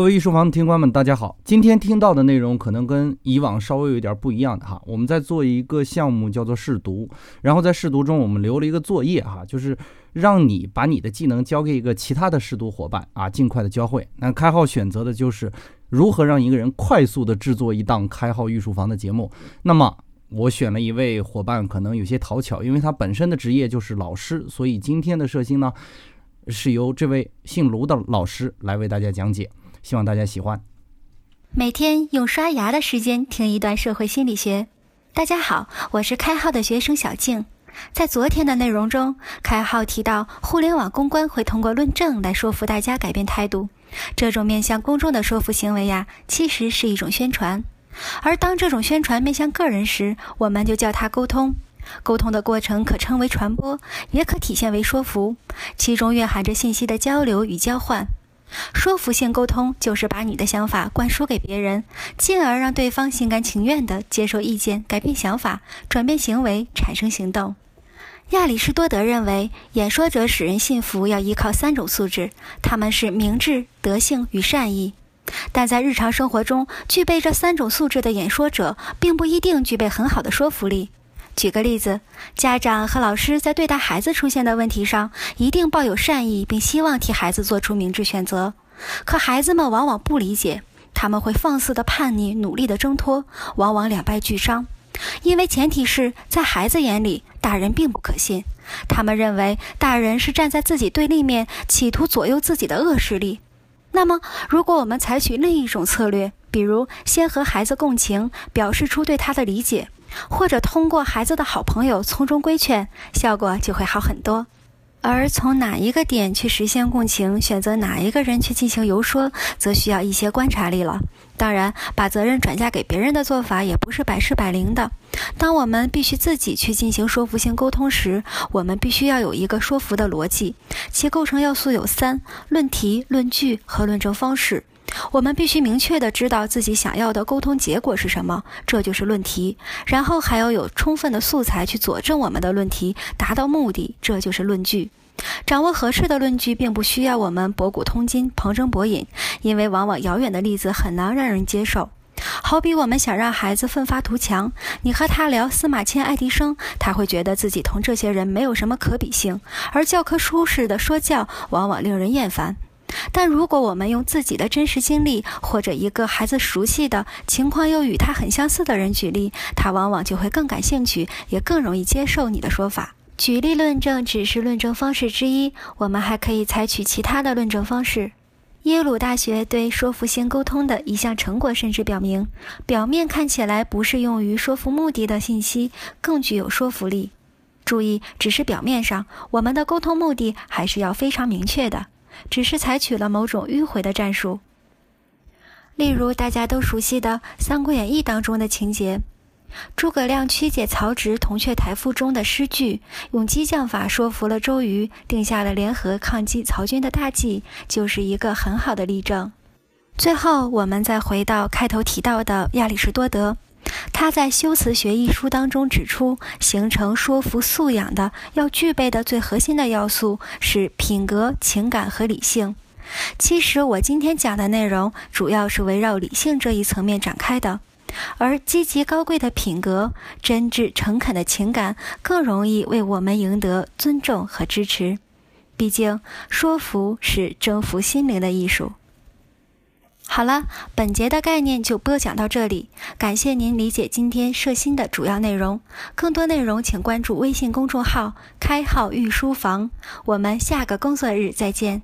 各位艺术房的听官们，大家好。今天听到的内容可能跟以往稍微有点不一样的哈。我们在做一个项目叫做试读，然后在试读中我们留了一个作业哈，就是让你把你的技能交给一个其他的试读伙伴啊，尽快的教会。那开号选择的就是如何让一个人快速的制作一档开号艺术房的节目。那么我选了一位伙伴，可能有些讨巧，因为他本身的职业就是老师，所以今天的摄星呢是由这位姓卢的老师来为大家讲解。希望大家喜欢。每天用刷牙的时间听一段社会心理学。大家好，我是开号的学生小静。在昨天的内容中，开号提到互联网公关会通过论证来说服大家改变态度。这种面向公众的说服行为呀，其实是一种宣传。而当这种宣传面向个人时，我们就叫它沟通。沟通的过程可称为传播，也可体现为说服，其中蕴含着信息的交流与交换。说服性沟通就是把你的想法灌输给别人，进而让对方心甘情愿地接受意见、改变想法、转变行为、产生行动。亚里士多德认为，演说者使人信服要依靠三种素质，他们是明智、德性与善意。但在日常生活中，具备这三种素质的演说者，并不一定具备很好的说服力。举个例子，家长和老师在对待孩子出现的问题上，一定抱有善意，并希望替孩子做出明智选择。可孩子们往往不理解，他们会放肆的叛逆，努力的挣脱，往往两败俱伤。因为前提是在孩子眼里，大人并不可信，他们认为大人是站在自己对立面，企图左右自己的恶势力。那么，如果我们采取另一种策略，比如先和孩子共情，表示出对他的理解。或者通过孩子的好朋友从中规劝，效果就会好很多。而从哪一个点去实现共情，选择哪一个人去进行游说，则需要一些观察力了。当然，把责任转嫁给别人的做法也不是百试百灵的。当我们必须自己去进行说服性沟通时，我们必须要有一个说服的逻辑，其构成要素有三：论题、论据和论证方式。我们必须明确地知道自己想要的沟通结果是什么，这就是论题。然后还要有充分的素材去佐证我们的论题，达到目的，这就是论据。掌握合适的论据，并不需要我们博古通今、旁征博引，因为往往遥远的例子很难让人接受。好比我们想让孩子奋发图强，你和他聊司马迁、爱迪生，他会觉得自己同这些人没有什么可比性，而教科书式的说教往往令人厌烦。但如果我们用自己的真实经历，或者一个孩子熟悉的情况又与他很相似的人举例，他往往就会更感兴趣，也更容易接受你的说法。举例论证只是论证方式之一，我们还可以采取其他的论证方式。耶鲁大学对说服性沟通的一项成果甚至表明，表面看起来不是用于说服目的的信息更具有说服力。注意，只是表面上，我们的沟通目的还是要非常明确的。只是采取了某种迂回的战术，例如大家都熟悉的《三国演义》当中的情节：诸葛亮曲解曹植《铜雀台赋》中的诗句，用激将法说服了周瑜，定下了联合抗击曹军的大计，就是一个很好的例证。最后，我们再回到开头提到的亚里士多德。他在《修辞学》一书当中指出，形成说服素养的要具备的最核心的要素是品格、情感和理性。其实我今天讲的内容主要是围绕理性这一层面展开的，而积极高贵的品格、真挚诚恳的情感更容易为我们赢得尊重和支持。毕竟，说服是征服心灵的艺术。好了，本节的概念就播讲到这里。感谢您理解今天设新的主要内容。更多内容请关注微信公众号“开号御书房”。我们下个工作日再见。